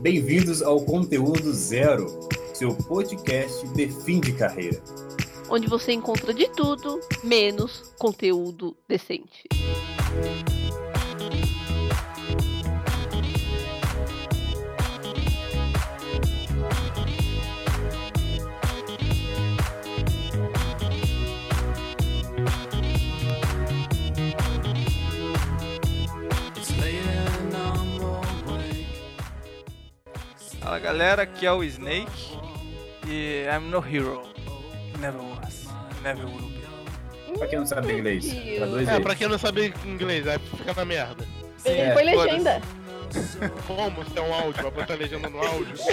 Bem-vindos ao Conteúdo Zero, seu podcast de fim de carreira. onde você encontra de tudo, menos conteúdo decente. Fala galera, aqui é o Snake e I'm no hero. Never was, never will be. Pra quem não sabe inglês, pra dois É, pra quem não sabe inglês, aí fica na merda. Ele É, foi legenda. Como? Se é um áudio, vai botar legenda no áudio.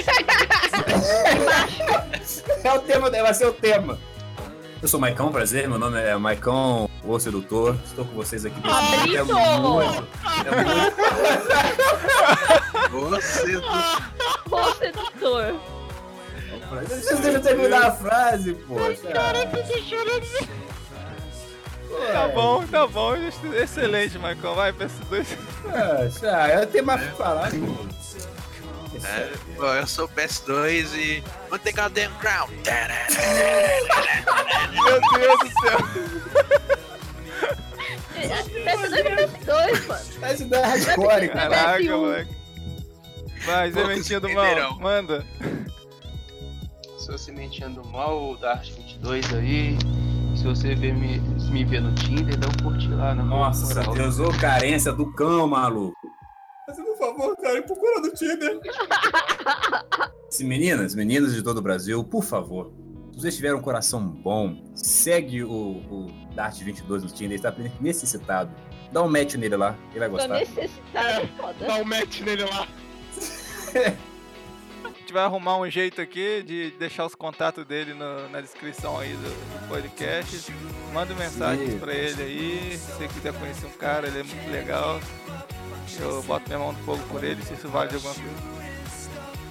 É o tema, vai ser o tema. Eu sou o Maicão, prazer, meu nome é Maicão, o sedutor. Estou com vocês aqui Pablito! é muito, é Você Ô, sedutor. muito... Deixa eu terminar a frase, poxa. Tá bom, tá bom, excelente, Michael. Vai, PS2. Poxa, eu tenho mais o que falar. pô. é, bom, eu sou o PS2 e vou ter Goddamn Crown. Meu Deus do céu. PS2 PS2, mano. Tá isso daí é hardcore, cara. Caraca, PS1. moleque. Vai, Poucos sementinha do entenderão. mal, manda. Sou Sementinha do Mal, o Dart 22 aí. Se você vê me, se me ver no Tinder, dá um curtir lá na Nossa, moral. Deus, ô carência do cão, maluco. Fazendo um favor, cara, procura no Tinder. Se meninas, meninos de todo o Brasil, por favor, se vocês tiverem um coração bom, segue o, o Dart22 no Tinder, ele está necessitado. Dá um match nele lá, ele vai Tô gostar. necessitado, é foda. Dá um match nele lá. A gente vai arrumar um jeito aqui de deixar os contatos dele no- na descrição aí do, do podcast. Manda mensagens Sim. pra ele aí. Se você quiser conhecer um cara, ele é muito legal. Eu boto minha mão no fogo por ele, se isso vale de alguma coisa.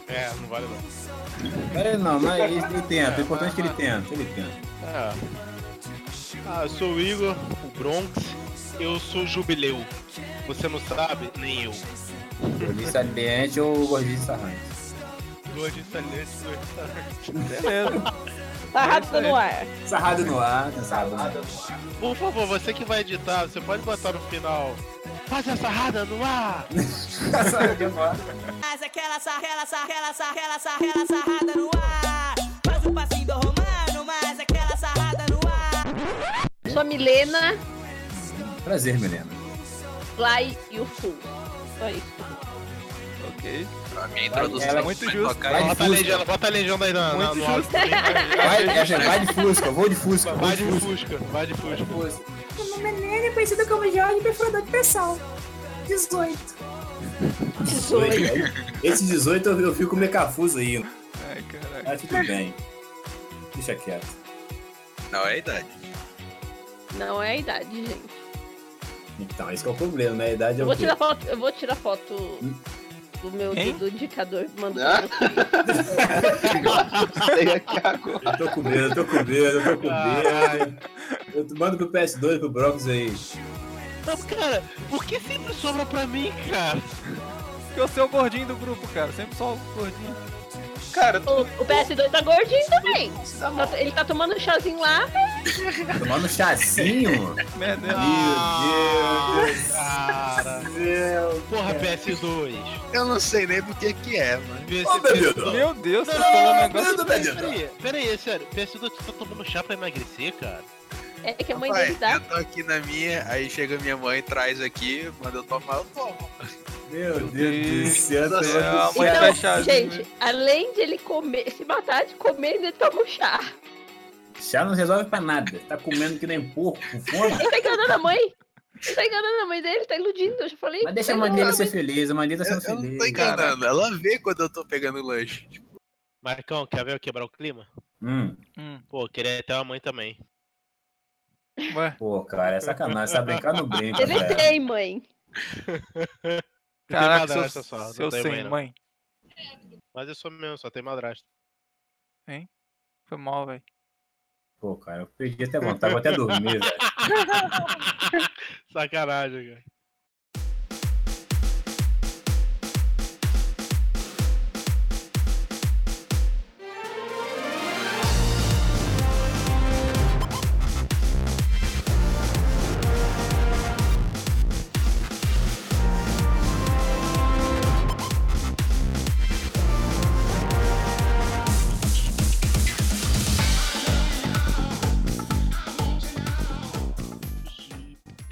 É, não vale não. É, não, mas ele, ele tenta, o importante é que ele tenta, ele tenta. É. Ah, eu sou o Igor, o Bronx. Eu sou Jubileu. Você não sabe? Nem eu. Gordinho saliente ou gordinho sarrante? Hoje saliente, hoje Beleza. Tá rápido no ar. Sarrado no ar, tem sarrado no ar. Por favor, você que vai editar, você pode botar no final. Faz essa rada no ar! Sarrado no ar. Faz aquela sarrela, sarrela, sarrela, sarrela, sarrada no ar. Faz o passinho do romano, mas aquela sarrada no ar. Sou a Milena, Prazer, Milena. Fly e o Full. Só isso. ok. A minha introdução ela é muito de Bota a Fusca. legenda, bota a legenda aí na, na, Muito no áudio. justo. vai- Vai, vai de Fusca, vou de Fusca, Vai de Fusca. Fusca, vai de Fusca. Meu nome é Nene, conhecido como Jorge, perfurador de pessoal. 18. 18. Esse 18 eu, fico meio cafuso aí. Ai, caraca. Mas tudo bem. Deixa quieto. Não, é a idade. Não é a idade, gente. Então, esse que é o problema, né? A idade é Eu o vou tirar foto, eu vou tirar foto do meu Hein? do indicador. Mando pra você. Sei aqui agora. Eu tô com medo, eu tô com medo, eu tô com medo. Eu te mando pro PS2, pro Bronx aí. Mas, cara, por que sempre sobra pra mim, cara? Porque eu sou o gordinho do grupo, cara. Sempre só o gordinho. Cara, O, o PS2 tá gordinho também. Tá- ele tá tomando um chazinho lá. Tomando chazinho? Merda. Meu Deus Cara. céu. Porra, PS2. Eu não sei nem do que que é, mano. Ô, bebedo. Meu Deus, você Não, falou um negócio. Peraí, peraí, é sério. PS2, tu tá tomando chá pra emagrecer, cara? É que a mãe Rapaz, dele dá. eu tô aqui na minha, aí chega minha mãe, traz aqui, manda eu tomar, eu tomo. Meu Deus do céu. Deus do céu, vai Então, gente, além de ele comer, se matar de comer, ele toma um chá. Chá não resolve pra nada. Tá comendo que nem porco, com fome. Ele tá enganando a mãe. Ele tá enganando a mãe dele, tá iludindo, eu já falei. Mas deixa a Tá mãe dele ser feliz, a mãe dele tá Eu, sendo eu não feliz. tô enganando, ela vê quando eu tô pegando lanche. Marcão, quer ver eu quebrar o clima? Hum, Hum, Pô, queria ter uma mãe também. Ué, pô, cara, é sacanagem. Tá brincando no brinco, Ele velho. tem, mãe. Eu caraca, tenho madrasta seu, só, seu tem sem mãe, mãe. Mas eu sou mesmo, só tem madrasta. Foi mal, velho. Pô, cara, eu perdi até vontade, vou até dormir, velho. Sacanagem, cara.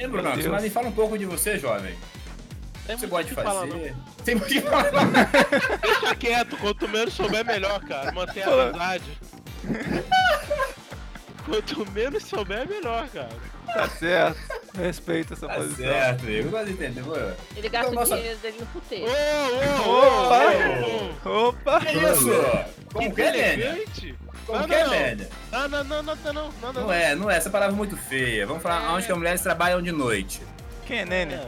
Bronx, Deus. mas me fala um pouco de você, jovem. Tem Você muito gosta o de que falar, não. fazer? Tem muito que falar. Deixa quieto, quanto menos souber, melhor, cara. Manter a amizade. Quanto menos souber, melhor, cara. Tá certo. Respeita essa Tá posição. certo, amigo. Eu gosto de entender. pô. Ele gasta Então, nossa- o dinheiro dele no puteiro. ô, ô, Opa! ô, ô. Opa! Que isso? Como que é. Como Não, que é, não. Lênia? Ah, não, não, não, não, não, não, Não é, não é. Essa palavra é muito feia. Vamos falar onde que as mulheres trabalham de noite. Quem é Nene?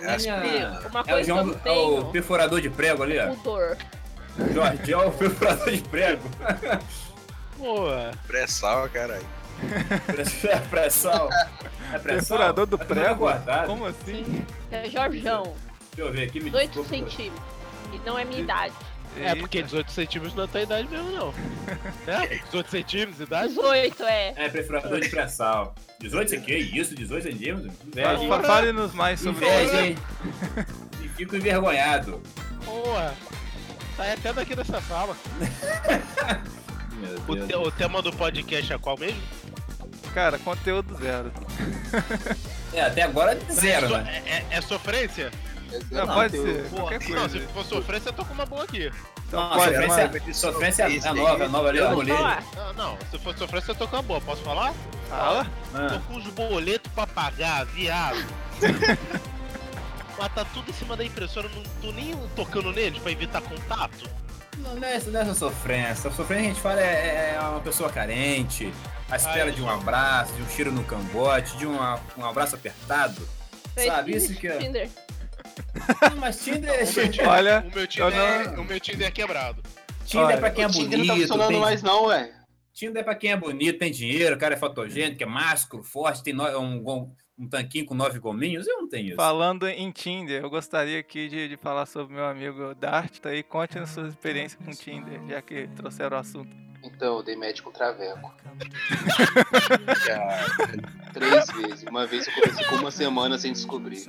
Lênia Uma é o coisa que eu João, não é o perfurador de prego ali, ó. Pudor. Jorge é o perfurador de prego. Pô, Pressal, caralho. Pressão. Pressão. É pressão? Perfurador do É tudo prego? Como assim? É Jorjão. Deixa eu ver aqui. Me 18 desculpa. centímetros. E não é minha idade. É porque 18 centímetros não é tua idade mesmo, não. É, 18 centímetros de idade? 18, é. É, perfurador de pré-sal. 18 aqui, isso? 18 centímetros? Inveja, hein? Fa- Fale-nos mais sobre hein? E fico envergonhado. Boa. Sai até daqui dessa sala. Meu O, te- o tema do podcast é qual mesmo? Cara, conteúdo zero. É, até agora zero, So- né? é, é- é sofrência? Não, Não, pode eu- ser. Pô, não, se for sofrência, eu tô com uma boa aqui. Então Não, pode, sofrência, mas... sofrência é a nova, a nova ali, a Pode mulher. falar. Não, não, se for sofrência, eu tô com uma boa. Posso falar? Fala. Tô Ah, com os boletos pra pagar, viado. Mas tá tudo em cima da impressora, não tô nem tocando neles pra evitar contato. não, não, é, não é essa sofrência. A sofrência que a gente fala é, é uma pessoa carente, à espera Ai, de um abraço, de um cheiro no cangote, de uma- um abraço apertado. Sabe, isso que é. Não, Mas Tinder, é- Tinder, Olha, o meu Tinder, eu é, não- o meu Tinder é quebrado. Tinder é Olha, pra quem é o Tinder bonito. não tá funcionando tem- mais não, ué. Tinder é pra quem é bonito, tem dinheiro, o cara é fotogênico, é másculo, forte, tem no- um, um tanquinho com nove gominhos. Eu não tenho isso. Falando em Tinder, eu gostaria aqui de, de falar sobre meu amigo Dart, tá aí, conte a sua experiência com Tinder, já que trouxeram o assunto. Então, eu dei match com traveco. Cara, Três vezes. Uma vez eu comecei com uma semana sem descobrir.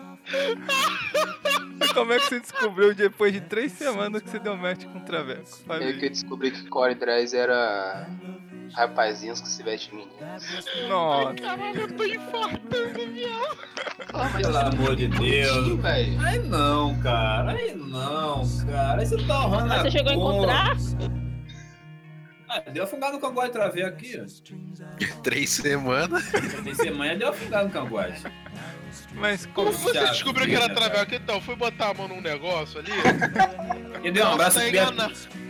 Como é que você descobriu depois de três semanas que você deu match com o Traveco? É Fale aí que eu descobri que Core Drys era rapazinhos que se vestem meninas. Nossa, Caralho, eu tô infartando, viado. Ah, Pelo amor de Deus. velho. Aí não, cara. Aí não, cara. Aí você tá honrando você chegou a encontrar? Ah, deu afogado no cangote traveco aqui. ó. três semanas. Tem semana deu afogado no cangote. mas como... Você descobriu que era né, traveco? Então, fui botar a mão num negócio ali. Eu dei um abraço bem...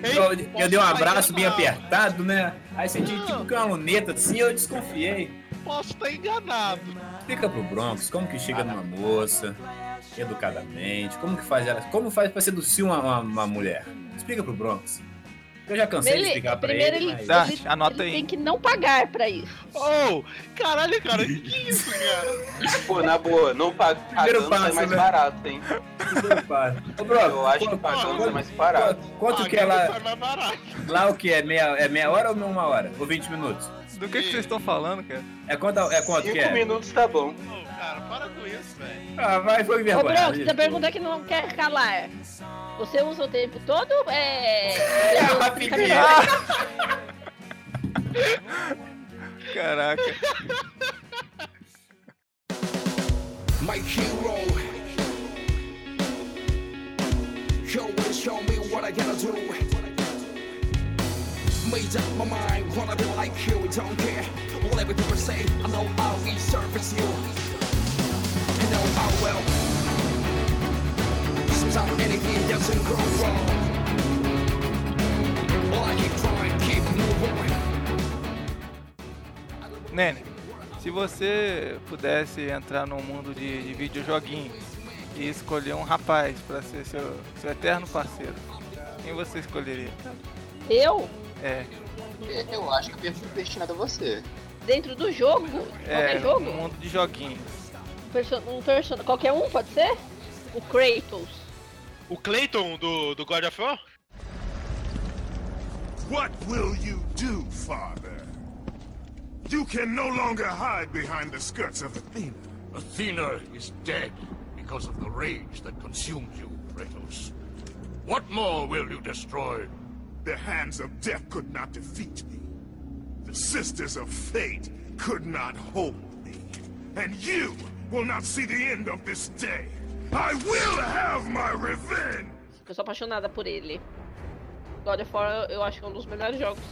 Eu, eu dei um abraço bem enganado. apertado, né? Aí senti tipo que uma luneta assim, eu desconfiei. Posso estar enganado. Explica pro Bronx como que chega numa moça, educadamente, como que faz ela, como faz pra seduzir uma, uma, uma mulher. Explica pro Bronx. Eu já cansei de Ele- explicar pra primeiro ele, ele, mas... Dá. ele- anota ele aí. tem que não pagar pra isso. Oh, caralho, cara, que que é isso, cara? Pô, na boa, não pa- Primeiro pagando sai passo, mais né? barato, hein? Ô, Bronx, Eu acho que quanto- pagando quanto- é mais barato. Quanto que é Pagando lá, lá o que é? Meia, é meia hora ou uma hora? Ou 20 minutos? Do que, que vocês estão falando, cara? É quanto, é quanto que Cinco é? minutos tá bom. Ô, cara, para com isso, velho. Ah, vai, foi Ô, vergonha. Bronx, você pergunta que não quer calar. Você usa o tempo todo? É. É, Caraca. my hero. You will show me what I gotta do. Made up my mind, wanna be like you, don't care. Whatever people say, I know I'll resurface you. I know I will. Sometimes anything doesn't go wrong. Well, I keep trying, keep moving. Nene, se você pudesse entrar num mundo de, de videojoguinhos e escolher um rapaz pra ser seu, seu eterno parceiro, quem você escolheria? Eu? É, Eu acho que eu destinado a você. Dentro do jogo? é Qualquer jogo? um mundo de joguinhos. Um person... Qualquer um, pode ser? O Kratos. O Clayton do, do God of War? What will you do, father? You can no longer hide behind the skirts of Athena. Athena is dead because of the rage that consumed you, Kratos. What more will you destroy? The hands of death could not defeat me. The sisters of fate could not hold me. And you will not see the end of this day. I will have my revenge! Eu sou apaixonada por ele. God of War eu acho que é um dos melhores jogos.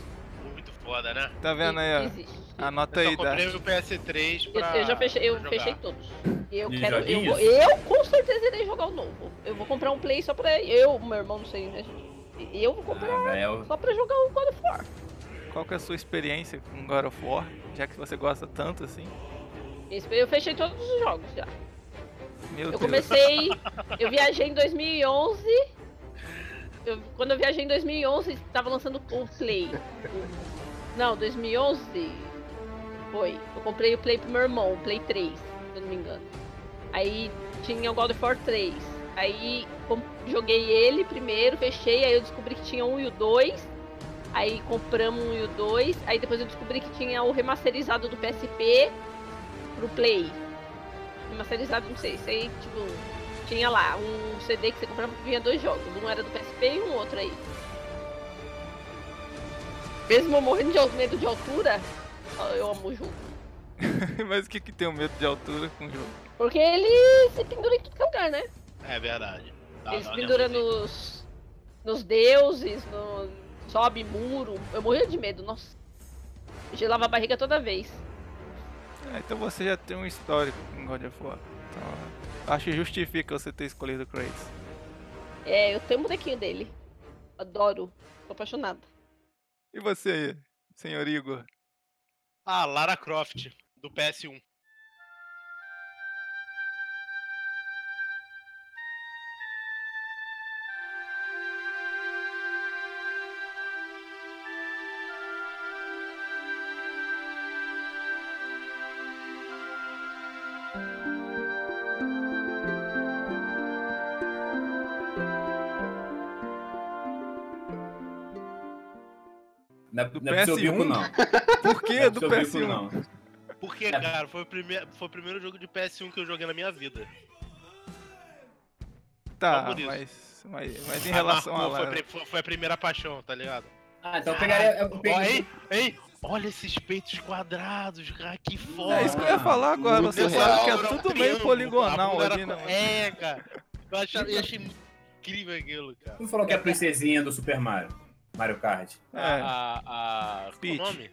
Muito foda, né? Tá vendo aí, ó? Existe. Anota Eu aí, comprei o PS3 Eu, pra. eu já fechei, eu fechei todos. Eu E quero. Eu, vou- eu com certeza irei jogar o novo. Eu vou comprar um play só pra. Eu, meu irmão, não sei, né? Eu vou comprar Ah, velho. só pra jogar o God of War. Qual que é a sua experiência com God of War? Já que você gosta tanto assim. Eu fechei todos os jogos já. Meu Eu Deus. comecei. Eu viajei em 2011. eu- quando eu viajei em 2011, tava lançando o Play. Não, 2011 foi. Eu comprei o Play pro meu irmão, o Play 3, se eu não me engano. Aí tinha o God of War 3. Aí joguei ele primeiro, fechei, aí eu descobri que tinha um e o 2. Aí compramos um e o 2. Aí depois eu descobri que tinha o remasterizado do PSP pro Play remasterizado, não sei, isso aí, tipo, tinha lá um CD que você comprava que vinha dois jogos, um era do PSP e um outro aí. Mesmo eu morrendo de medo de altura, eu amo o jogo. Mas o que que tem o medo de altura com o jogo? Porque ele se pendura em tudo que é lugar, né? É verdade. Dá- ele se pendura nos, nos deuses, no, sobe muro. Eu morria de medo, nossa. Gelava a barriga toda vez. Ah, então você já tem um histórico com God of War. Então, acho que justifica você ter escolhido o Kratos. É, eu tenho um bonequinho dele. Adoro. Tô apaixonada. E você, senhor Igor? Ah, Lara Croft, do PS1. Do não é pro seu PS1? bico, não. Por que é do pro seu bico, PS1? não. Porque, É. cara, foi o, primeiro, foi o primeiro jogo de PS1 que eu joguei na minha vida. Tá, mas, mas, mas em Ah, relação a marcou, foi, Lara. pri- foi- foi a primeira paixão, tá ligado? Ah, então eu pegaria. Eu pegaria ei, ei, olha esses peitos quadrados, cara, que foda. É isso que eu ia falar agora, Muito você real, sabe que é tudo meio a poligonal ali, né? É, cara. Eu achei, eu achei incrível aquilo, cara. Tu falou que é a princesinha do Super Mario. Mario Kart. É, A. a. Peach. Qual o nome?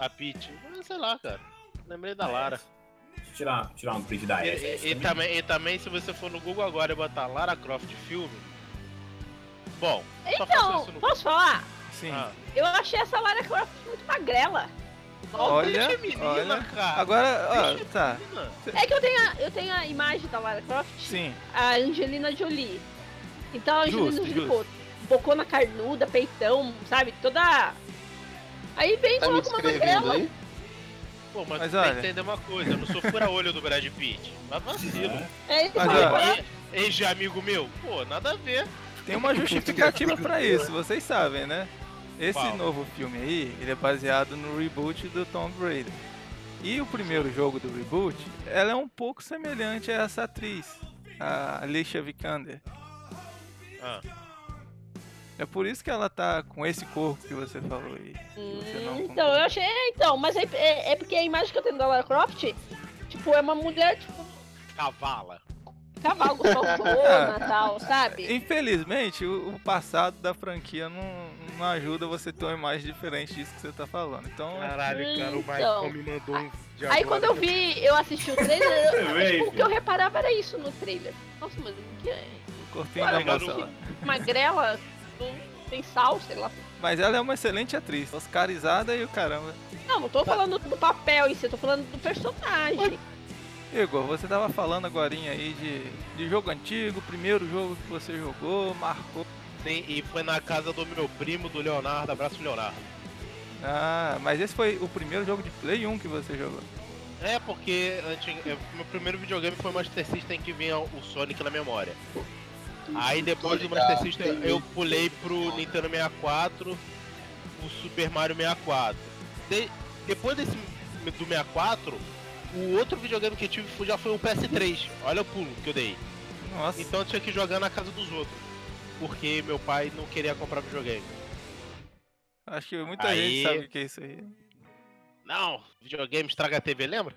A Peach. Ah, Sei lá, cara. Lembrei da Lara. Deixa eu tirar, tirar um print da E, S. e- e também, e também, se você for no Google agora e botar Lara Croft filme. Bom, Então, no posso falar? sim. Ah, Eu achei essa Lara Croft muito magrela. Olha, deixa a menina, olha. cara. Agora, ó, a tá. É que eu tenho, a, eu tenho a imagem da Lara Croft, Sim, a Angelina Jolie. Então a Angelina Justo, Jolie, bocona carnuda, peitão, sabe? Toda. Aí vem e Tá coloca uma magrela. aí? Pô, mas, Mas olha. entender uma coisa, eu não sou fura-olho do Brad Pitt. Mas vacilo. Ele Mas, fala, ó, "Ah, E- Ex amigo meu? Pô, nada a ver. tem uma justificativa pra isso, vocês sabem, né? Esse novo filme aí, ele é baseado no reboot do Tomb Raider. E o primeiro jogo do reboot, ela é um pouco semelhante a essa atriz, a Alicia Vikander. Ah, É por isso que ela tá com esse corpo que você falou aí. você não então, eu achei. é, Então, mas é, é, é porque a imagem que eu tenho da Lara Croft, tipo, é uma mulher, tipo, cavala. cavalo gostosona e tal, sabe? Infelizmente, o, o passado da franquia não, não ajuda você ter uma imagem diferente disso que você tá falando. Então, Caralho, cara, o Então. Michael me mandou um Aí agora quando eu vi, eu assisti o trailer, eu, tipo, o que eu reparava era isso no trailer. Nossa, mas que é? o corpinho Olha, da moça. Magrela, não tem sal, sei lá. Mas ela é uma excelente atriz, oscarizada e o caramba. Não, não tô falando do papel em si, eu tô falando do personagem. Igor, você tava falando agora aí de, de jogo antigo, primeiro jogo que você jogou, marcou. Sim, e foi na casa do meu primo, do Leonardo. Abraço, Leonardo. Ah, mas esse foi o primeiro jogo de Play 1 que você jogou. É, porque antig... é, meu primeiro videogame foi Master System que vinha o Sonic na memória. Aí depois do Master System eu pulei pro Nintendo 64, o Super Mario 64. De- Depois desse do 64, o outro videogame que eu tive já foi o PS3. Olha o pulo que eu dei. Nossa, Então eu tinha que jogar na casa dos outros. Porque meu pai não queria comprar videogame. acho que muita Aí- gente sabe o que é isso aí. Não, videogame estraga a TV, lembra?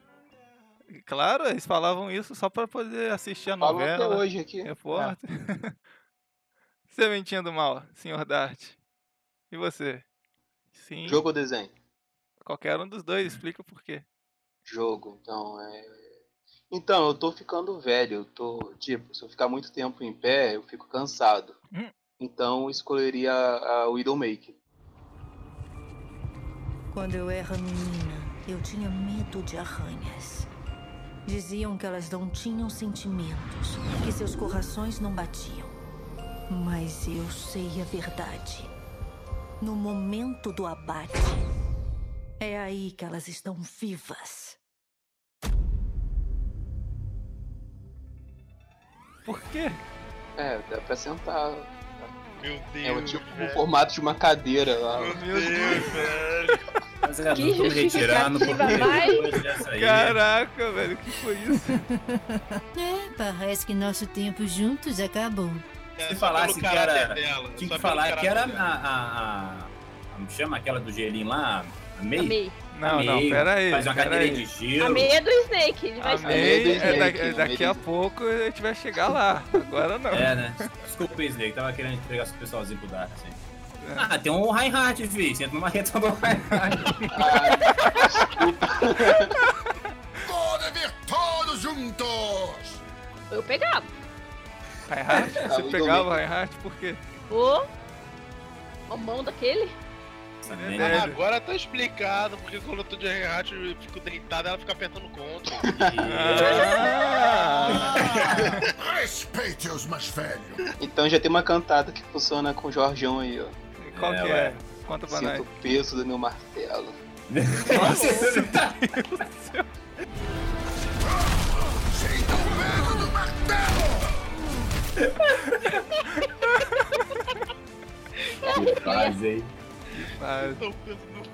Claro, eles falavam isso só pra poder assistir a Falam novela. até hoje aqui. Repórter. Sementinha do mal, senhor Dart. E você? Sim. Jogo ou desenho? Qualquer um dos dois, explica por quê. Jogo, então é. Então, eu tô ficando velho, eu tô. Tipo, se eu ficar muito tempo em pé, eu fico cansado. Hum. Então eu escolheria a a Widowmaker. Quando eu era menina, eu tinha medo de aranhas. Diziam que elas não tinham sentimentos, que seus corações não batiam. Mas eu sei a verdade. No momento do abate, é aí que elas estão vivas. Por quê? É, dá pra sentar. Meu Deus. É o tipo o formato de uma cadeira lá. Meu Deus, velho. Mas é, Que eu tô me retirando porque justificativa mais- depois dessa aí. Caraca, velho, o que foi isso? É, parece que nosso tempo juntos acabou. É, Se falasse que era. dela, Tinha que falar que era a. a, a, a- como chama aquela do gelinho lá? A Mei? Amei. Não, não, Mei, pera aí. Faz uma aí. de gelo. Amei é do Snake. Ele vai A. May, é Snake, da- a daqui May a pouco a gente vai chegar lá. Agora não. É, né? Desculpa, Snake. Tava querendo entregar o pessoalzinho pro Dark, assim. Ah, tem um Reinhardt, fi. Senta numa reta do Reinhardt. Podem vir todos juntos! Eu pegava. Reinhardt? Ah, Você pegava o. Reinhardt por quê? Ô. A mão daquele. É. Agora tá explicado, porque quando eu tô de Reinhardt eu fico deitado ela fica apertando o control. Ah! Respeite os mais velhos! Então já tem uma cantada que funciona com o Jorgeão aí, ó. Qual É, que é? Conta pra Sinto nós. o peso do meu martelo. Sinta o peso do martelo! Que fase, hein? Ah, Tô pensando-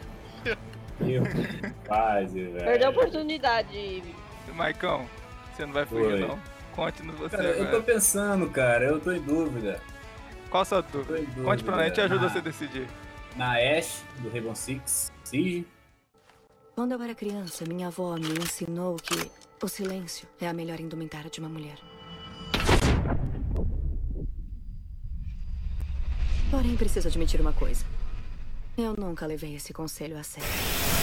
Que fase, velho. Perdeu a oportunidade. Maicão, você não vai fugir Oi. não? Conte-nos você Cara, eu tô pensando, cara. Eu tô em dúvida. Qual a sua dúvida? dúvida. Conte pra nós, a gente ajuda na, você a decidir. Na Ash, do Rainbow Six Siege. Quando eu era criança, minha avó me ensinou que o silêncio é a melhor indumentária de uma mulher. Porém, preciso admitir uma coisa. Eu nunca levei esse conselho a sério.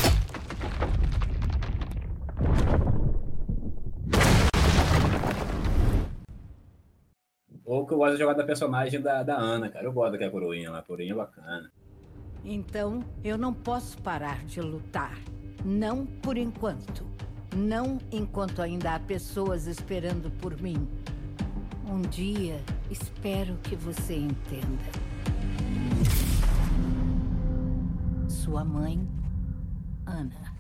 Ou que eu gosto de jogar da personagem da, da Ana, cara. Eu gosto daquela coroinha lá. A coroinha é bacana. Então, eu não posso parar de lutar. Não por enquanto. Não enquanto ainda há pessoas esperando por mim. Um dia, espero que você entenda. Sua mãe, Ana.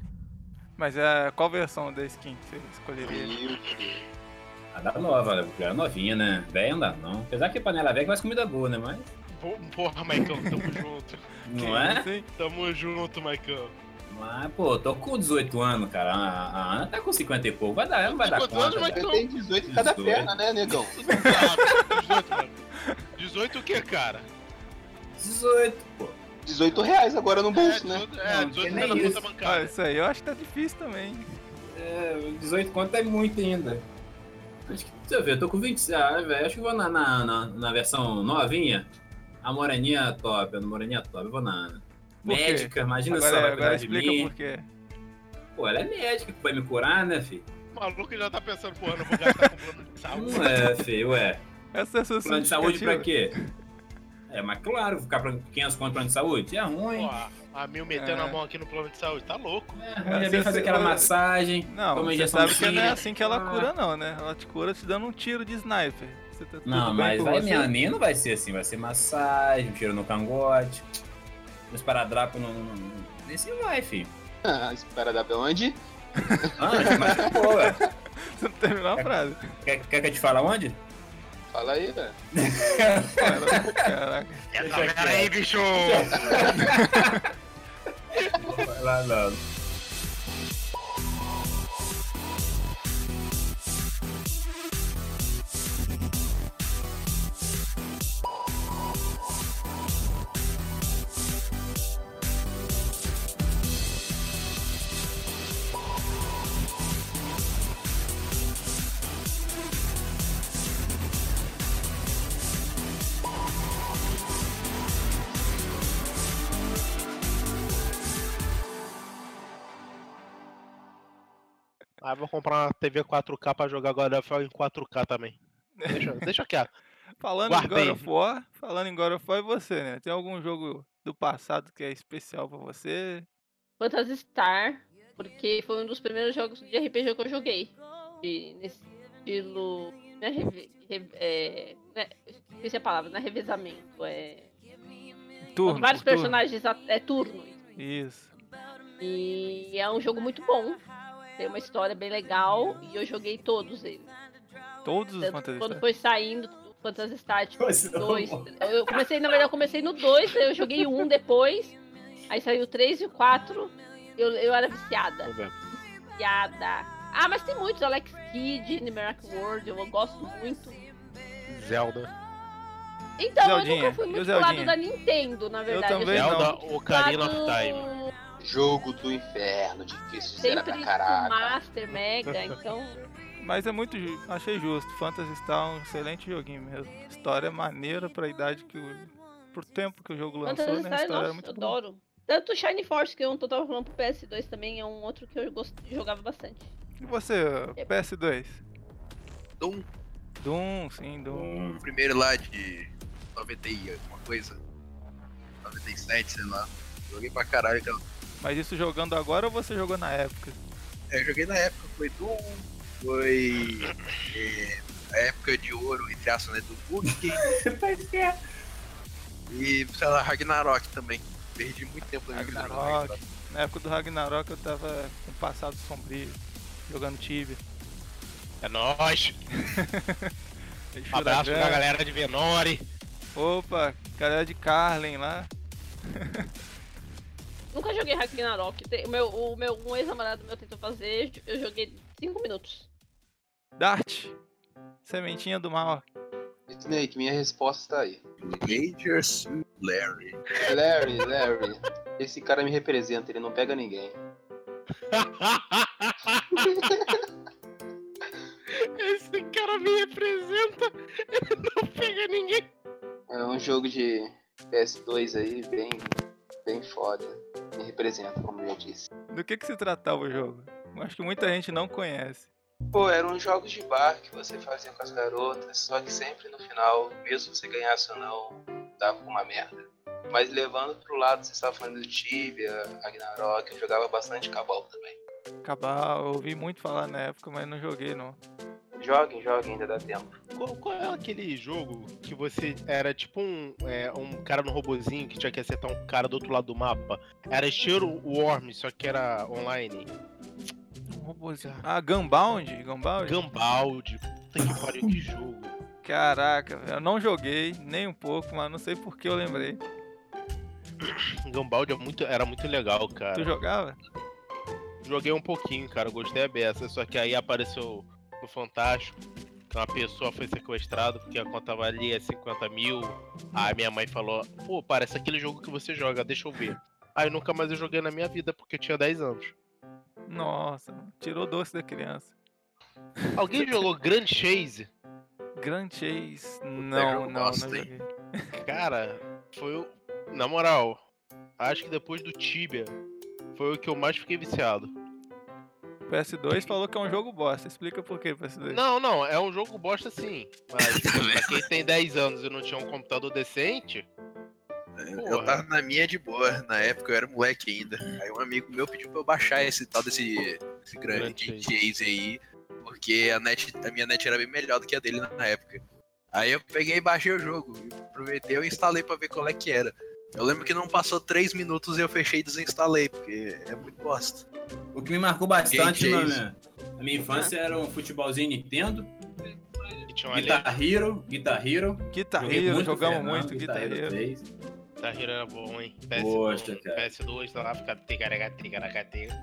Mas é, qual versão da skin que você escolheria? A da nova, né? É novinha, né? Velha não dá, não. Apesar que panela velha faz comida boa, né? Mas. Porra, Maicão, tamo junto. Não é? Sim. Tamo junto, Maicão. Mas, pô, tô com 18 anos, cara. A, Ana tá com 50 e pouco. Vai dar, ela não vai dar conta. anos, velho. Você tem 18 em cada 18. perna, né, negão? 18, mano. 18 o que, cara? 18, pô. 18 reais agora no bolso, é, né? 18, é, Não, 18 nem na isso. conta Ah, bancária. isso aí eu acho que tá difícil também. É, 18 conto é muito ainda. Acho que, deixa eu ver, eu tô com 20. Ah, velho, acho que vou na, na, na, na versão novinha. A moreninha top, a moreninha top. Eu vou na? Médica, imagina só, Agora, vai agora cuidar de explica mim. por quê. Pô, ela é médica, que vai me curar, né, filho? O maluco já tá pensando, porra, não vou gastar com plano de saúde. Não é, filho, ué. Essa é a sua Plano de saúde pra quê? É, mas claro, ficar pra 500 conto plano de saúde é ruim. Pô, a Mil metendo É. a mão aqui no plano de saúde, tá louco. É É, você- vem fazer aquela massagem. Não, você sabe que não é assim que ela Ah. cura não, né? Ela te cura te dando um tiro de sniper. Você tá Não, bem mas vai, você? minha, minha não vai ser assim, vai ser massagem, um tiro no cangote, um esparadrapo no. no- no- Esse vai, filho. Ah, espera dar pra onde? Ah, mas pô, ué. Você não terminou a frase. Quer, quer que eu te fale aonde? Fala aí, velho. Caraca, Caraca. Essa aí, bicho! Vai lá, não. Ah, vou comprar uma TV 4K pra jogar God of War em 4K também. Deixa, deixa quieto. Falando em. God of War, falando em God of War, e você, né? Tem algum jogo do passado que é especial pra você? Phantasy Star, porque foi um dos primeiros jogos de RPG que eu joguei. E nesse estilo. Não é, reve, re- é, não é- esqueci a palavra, não é revezamento, é. Turno, vários turno. personagens é turno. Isso. E é um jogo muito bom. Tem uma história bem legal e eu joguei todos eles. Todos os Phantasy quando foi saindo o Phantasy Star, tipo, Pois não. dois. Eu comecei, na verdade, eu comecei no 2, eu joguei um depois. Aí saiu o 3 e o 4. Eu, eu era viciada. Viciada. Ah, mas tem muitos, Alex Kidd, Numeric World, eu gosto muito. Zelda. Então, eu Zeldinha, nunca fui muito pro lado da Nintendo, na verdade. também eu não. Zelda, Ocarina of lado Jogo do inferno, difícil de zerar Sempre pra com caraca. Master, Mega, então... Mas é muito achei justo. Phantasy Star é um excelente joguinho mesmo. História maneira pra idade que o. Pro tempo que o jogo lançou, Phantasy né? A Star, história é nossa, muito eu boa. adoro. Tanto o Shine Force, que eu não tava falando pro PS2 também, é um outro que eu gost... jogava bastante. E você, É. PS2? Doom. Doom, sim, Doom. O primeiro lá de 90 e alguma coisa. 97, sei lá. Joguei pra caralho aquela. Mas isso jogando agora ou você jogou na época? É, eu joguei na época, foi Doom, foi é, a época de ouro, entre aspas, né, do Book. e, sei lá, Ragnarok também. Perdi muito tempo minha jogando Ragnarok. Na época do Ragnarok eu tava com um passado sombrio, jogando Tibia. É nóis. Um abraço pra galera de Venore. Opa, galera de Carlin lá. Nunca joguei Ragnarok. O meu, o meu um ex-namorado meu tentou fazer, eu joguei 5 minutos. Dart, sementinha do mal. Snake, minha resposta está aí. Major Larry. Larry, Larry. Esse cara me representa, ele não pega ninguém. Esse cara me representa, ele não pega ninguém. É um jogo de PS2 aí, bem, bem foda. Me representa, como eu já disse. Do que que se tratava o jogo? Eu Acho que muita gente não conhece. Pô, eram jogos de bar que você fazia com as garotas, só que sempre no final, mesmo você ganhasse ou não, dava uma merda. Mas levando pro lado, você estava falando do Tibia, Ragnarok, eu jogava bastante Cabal também. Cabal, eu ouvi muito falar na época, mas não joguei não. Joguem, joguem, ainda dá tempo. Qual, qual é aquele jogo que você era tipo um, é, um cara no robozinho que tinha que acertar um cara do outro lado do mapa? Era estilo Worm, só que era online. Um robôzinho. Ah, Gunbound? Gunbound? Gambald. Puta que pariu, que jogo. Caraca, eu não joguei nem um pouco, mas não sei por que eu lembrei. Gambald é muito, era muito legal, cara. Tu jogava? Joguei um pouquinho, cara. Gostei a beça. Só que aí apareceu no Fantástico que uma pessoa foi sequestrada porque a conta valia 50 mil. Aí minha mãe falou: pô, parece aquele jogo que você joga, deixa eu ver. Aí nunca mais eu joguei na minha vida porque eu tinha 10 anos. Nossa, tirou doce da criança. Alguém jogou Grand Chase? Grand Chase? Não, não, não joguei. Cara, foi o. Na moral, acho que depois do Tibia foi o que eu mais fiquei viciado. O PS2 falou que é um jogo bosta. Explica por que PS2. Não, não, é um jogo bosta sim. Mas pra quem tem 10 anos e não tinha um computador decente. Eu Porra. tava na minha de boa, na época eu era moleque ainda. Aí um amigo meu pediu pra eu baixar esse tal desse, desse grande Chase aí, porque a, net, a minha net era bem melhor do que a dele na época. Aí eu peguei e baixei o jogo, aproveitei e instalei pra ver qual é que era. Eu lembro que não passou 3 minutos e eu fechei e desinstalei, porque é muito bosta. O que me marcou bastante Game na minha, na minha infância era um futebolzinho Nintendo, Guitar Hero, Guitar Hero. Guitar Joguei Hero, muito jogamos Fernando, muito Guitar Hero. 3. Guitar Hero era bom, hein? PS, Poxa, cara. PS2, tá lá, fica ticaracatica.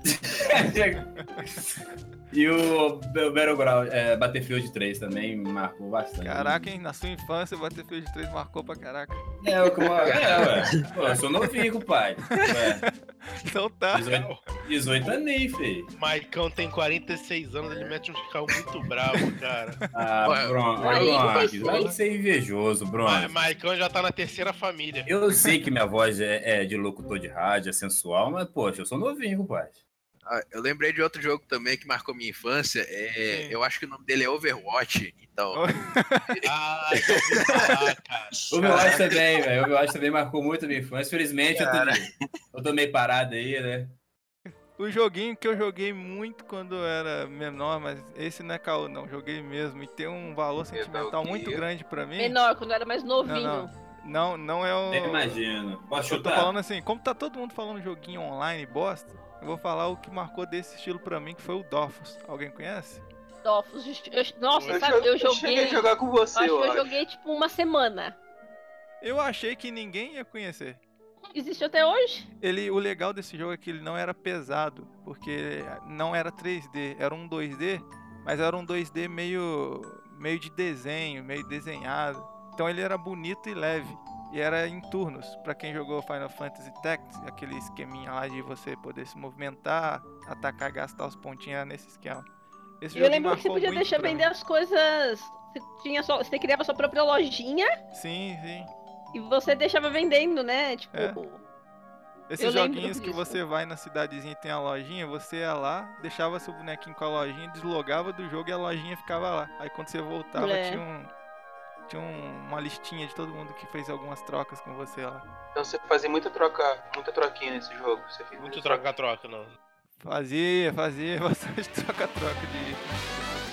E o Battleground, é, Battlefield 3 também me marcou bastante. Caraca, hein? Na sua infância, o Battlefield 3 marcou pra caraca. É, o que eu- é, ué. Pô, eu sou novinho, pai. Ué, Então tá. 18, 18 aninhos, filho. Maicão tem 46 anos, ele mete uns carros muito bravos, cara. Ah, Ué, Bron, 46. Bron, vai ser invejoso, Ma Bron. Maicão já tá na terceira família. Eu sei que minha voz é, é de locutor de rádio, é sensual, mas, poxa, eu sou novinho, pai. Ah, eu lembrei de outro jogo também que marcou minha infância. É, eu acho que o nome dele é Overwatch. Então. Ah, ouvi falar, cara. Overwatch também, velho. Overwatch também marcou muito a minha infância. Felizmente, eu tô, Cara. eu tô meio parado aí, né? O joguinho que eu joguei muito quando eu era menor, mas esse não é caô, não. Joguei mesmo. E tem um valor sentimental muito grande pra mim. Menor, quando eu era mais novinho. Não, Não, não é o. Nem imagino. Posso Eu tô chutar? falando assim, como tá todo mundo falando joguinho online bosta, eu vou falar o que marcou desse estilo pra mim, que foi o Dofus. Alguém conhece? Dofus. eu- Nossa, Eu sabe, joguei- eu eu joguei. cheguei a jogar com você, acho que eu eu acho. joguei tipo uma semana. Eu achei que ninguém ia conhecer. Existe até hoje? Ele, o legal desse jogo é que ele não era pesado, porque não era 3D, era um 2D, mas era um 2D meio, meio de desenho, meio desenhado. Então ele era bonito e leve. E era em turnos. Pra quem jogou Final Fantasy Tactics, aquele esqueminha lá de você poder se movimentar, atacar, gastar os pontinhos era nesse esquema. Esse eu lembro que você podia deixar vender as coisas. Você, tinha só, você criava sua própria lojinha mim. Sim, sim. e você deixava vendendo, né? Tipo. É. Esses joguinhos que você vai na cidadezinha e tem a lojinha, você ia lá, deixava seu bonequinho com a lojinha, deslogava do jogo e a lojinha ficava lá. Aí quando você voltava, É. tinha, um, tinha um- uma listinha de todo mundo que fez algumas trocas com você lá. Então você fazia muita troca, muita troquinha nesse jogo. Você fez Muito troca-troca, não. Fazia, fazia bastante troca-troca de.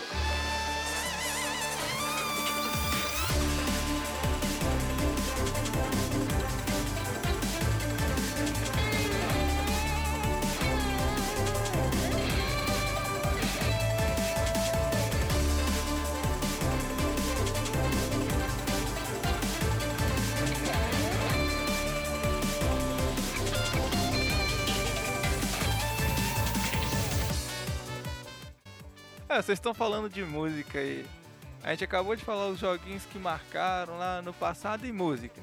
É, vocês estão falando de música aí. A gente acabou de falar os joguinhos que marcaram lá no passado e música.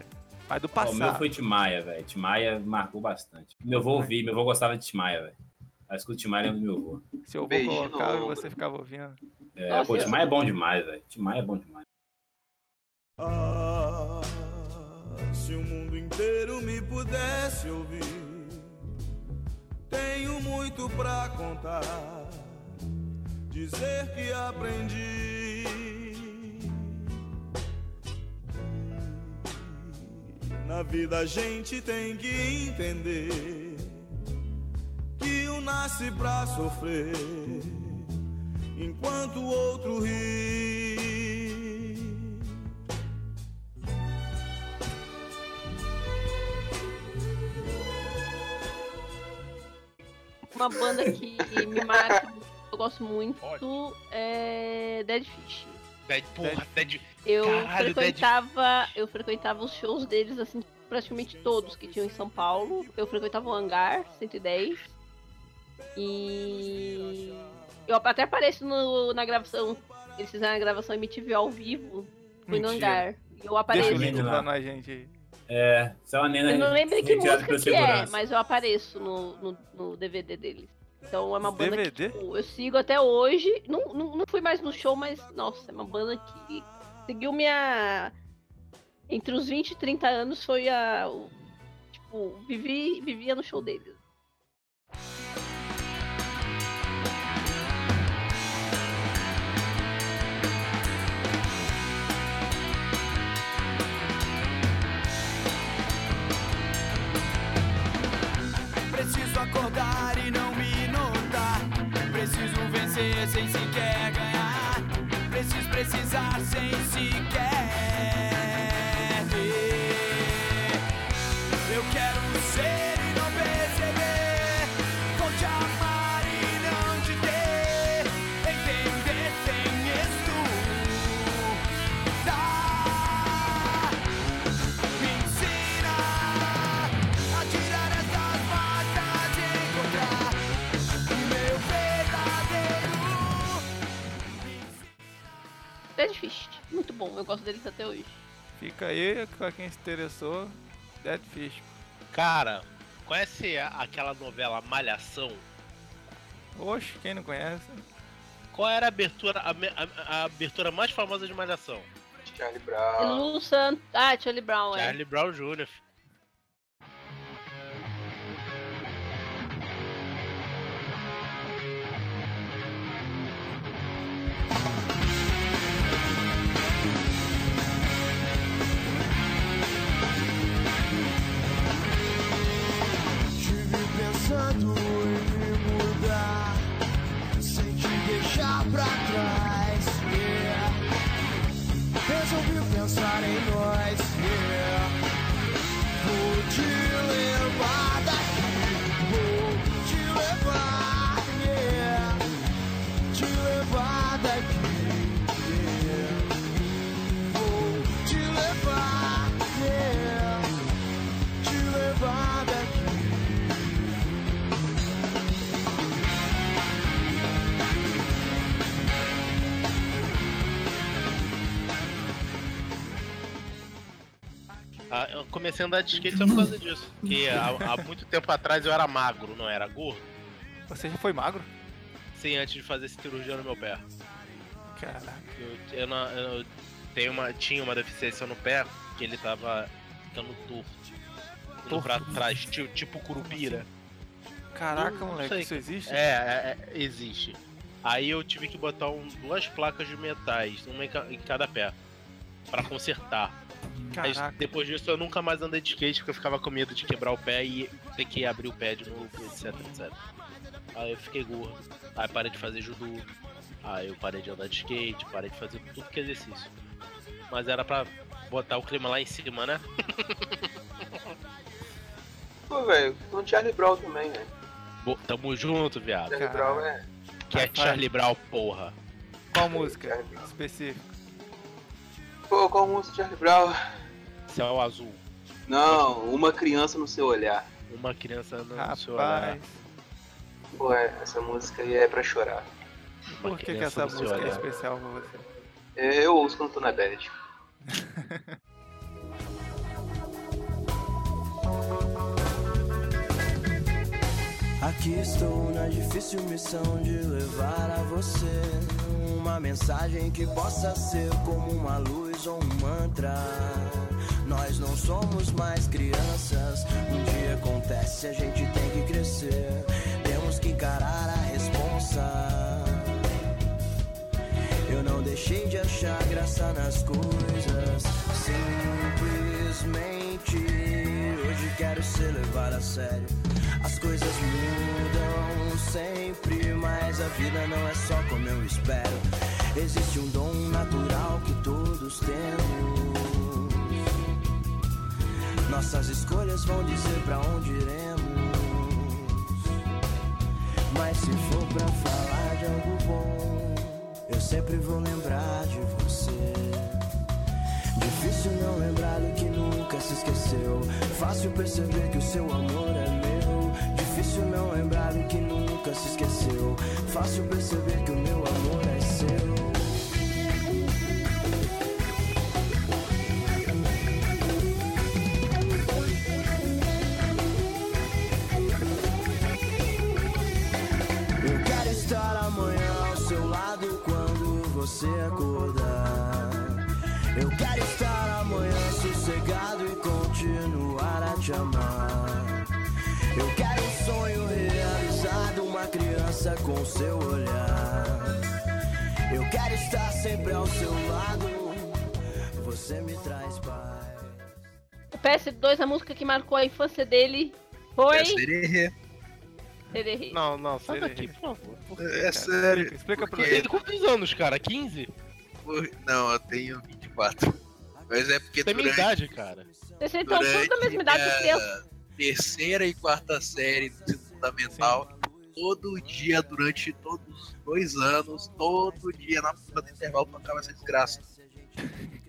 Mas do passado. O meu foi Timaya, velho. Timaya marcou bastante. Meu avô ouvia, meu avô gostava de Timaya, velho. A escuta Timaya lembra do meu avô. Se eu vou Beijo colocar você ficava ouvindo. É, Nossa, pô, Timaya é bom demais, velho. Timaya é bom demais. Ah, se o mundo inteiro me pudesse ouvir, tenho muito pra contar, dizer que aprendi. Na vida a gente tem que entender que um nasce pra sofrer, enquanto o outro ri. Uma banda que me marca, eu gosto muito, é Dead Fish. Dead, porra, Dead. Eu Caralho, frequentava, eu frequentava os shows deles assim, praticamente todos que tinham em São Paulo. Eu frequentava o Hangar 110. E eu até apareço no- na gravação. Eles fizeram a gravação MTV ao vivo. Fui no Mentira. Hangar. E eu Deixa o apareço. link pra nós, gente. aí. É, só uma nena Eu não lembro que música que é, mas eu apareço no, no, no DVD deles. Então é uma banda DVD? que tipo, eu sigo até hoje. Não, não, não fui mais no show, mas nossa, é uma banda que seguiu minha. Entre os 20 e 30 anos foi a. o- Tipo, vivi, vivia no show deles. Preciso acordar e não vencer sem sequer ganhar. Preciso precisar sem sequer bom, eu gosto deles até hoje. Fica aí, pra quem se interessou, Dead Fish. Cara, conhece aquela novela Malhação? Oxe, quem não conhece? Qual era a abertura, a, a- a abertura mais famosa de Malhação? Charlie Brown. Lu Sant... Ah, Charlie Brown, é. Charlie Brown Jr. Badu. Ah, eu comecei a andar de skate só por causa disso. Porque há, há muito tempo atrás eu era magro, não era gordo. Você já foi magro? Sim, antes de fazer cirurgia no meu pé. Caraca. Eu, eu, não- eu tenho uma, tinha uma deficiência no pé que ele tava ficando torto. Torto? pra trás, tipo, tipo curupira. Caraca, Não moleque, sei. isso existe? É, é, é, existe. Aí eu tive que botar um- duas placas de metais, uma em, ca- em cada pé, pra consertar. Aí, depois disso eu nunca mais andei de skate porque eu ficava com medo de quebrar o pé e ter que abrir o pé de novo, etc, etc. Aí eu fiquei gordo. Aí parei de fazer judô. Aí eu parei de andar de skate, parei de fazer tudo que é exercício. Mas era pra botar o clima lá em cima, né? Pô, velho, com Charlie Brown também, velho. Bo- Tamo junto, viado. Charlie Brown é. Que é Charlie Brown, porra. Qual música específica? Qual música Charlie Brown? Céu azul. Não, uma criança no seu olhar. Uma criança no Rapaz. seu olhar. Pô, é, essa música aí é pra chorar. Por que, que essa música é olhar. especial pra você? É, Eu ouço quando tô na bad. Aqui estou na difícil missão de levar a você uma mensagem que possa ser como uma luz um mantra. Nós não somos mais crianças. Um dia acontece, a gente tem que crescer. Temos que encarar a responsa. Eu não deixei de achar graça nas coisas. Simplesmente hoje quero ser levado a sério. As coisas mudam sempre, mas a vida não é só como eu espero. Existe um dom natural que todos temos. Nossas escolhas vão dizer pra onde iremos. Mas se for pra falar de algo bom, eu sempre vou lembrar de você. Difícil não lembrar do que nunca se esqueceu. Fácil perceber que o seu amor é meu. Difícil não lembrar do que nunca se esqueceu. Fácil perceber que o meu amor é seu. Criança com seu olhar. Eu quero estar sempre ao seu lado. Você me traz paz. O PS2, a música que marcou a infância dele foi. É sererê. Sererê. Não, não, sai Sererê. daqui, por favor. Por quê, É cara? sério. Explica pra Porque- ele. Tem quantos anos, cara? 15? Por- Não, eu tenho 24. Mas é porque Tem minha durante, idade, cara. Vocês estão todos da mesma idade que eu. minha terceira e quarta série do fundamental, todo dia, durante todos os dois anos, todo dia na porta do intervalo tocava essa desgraça.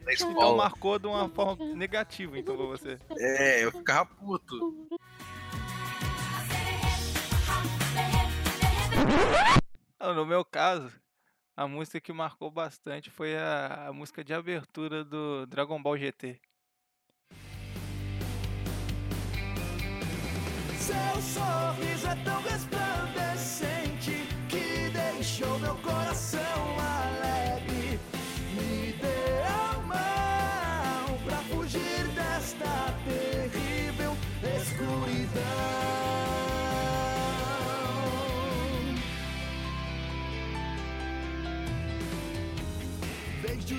Na Então escola. marcou de uma forma negativa, então, pra você. É, eu ficava puto. No meu caso, a música que marcou bastante foi a, a música de abertura do Dragon Ball GT. Seu sorriso é tão resplandecente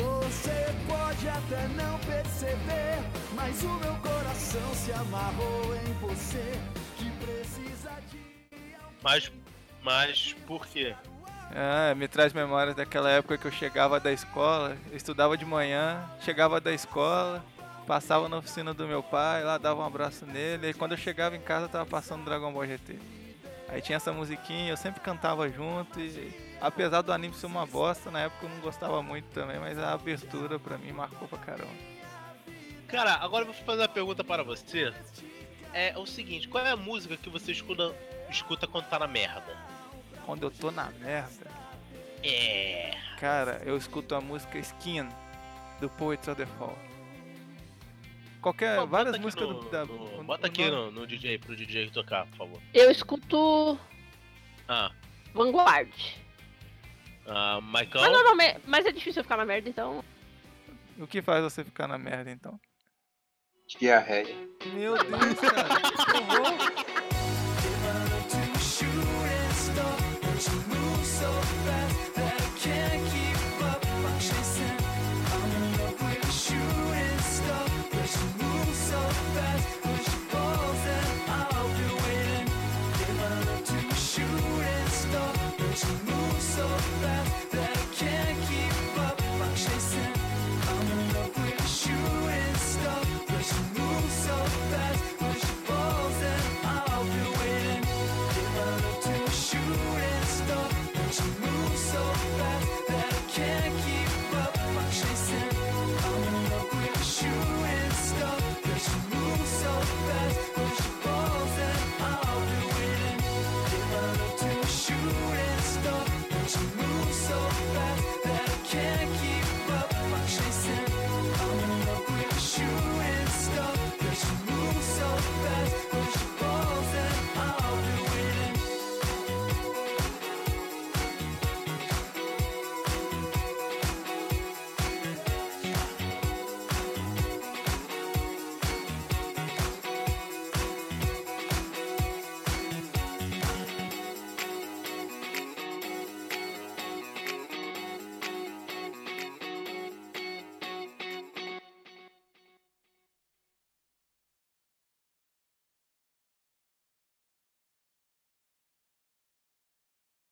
Você pode até não perceber, mas o meu coração se amarrou em você que precisa de. Mas, mas por quê? Ah, me traz memórias daquela época que eu chegava da escola, eu estudava de manhã, chegava da escola, Passava na oficina do meu pai, lá dava um abraço nele, e quando eu chegava em casa tava passando Dragon Ball GT. Aí tinha essa musiquinha, eu sempre cantava junto e apesar do anime ser uma bosta, na época eu não gostava muito também, mas a abertura pra mim marcou pra caramba. Cara, agora eu vou fazer uma pergunta para você. É o seguinte, qual é a música que você escuta, escuta quando tá na merda? Quando eu tô na merda, É. cara, eu escuto a música Skin do Poets of the Fall. Qualquer, várias músicas no- do, da, no- Bota aqui no, no DJ, pro DJ tocar, por favor. Eu escuto Ah, Vanguard. Ah Maicão. Mas normalmente. Mas é difícil eu ficar na merda, então. O que faz você ficar na merda então? Diarreia. Meu Deus, cara, que horror.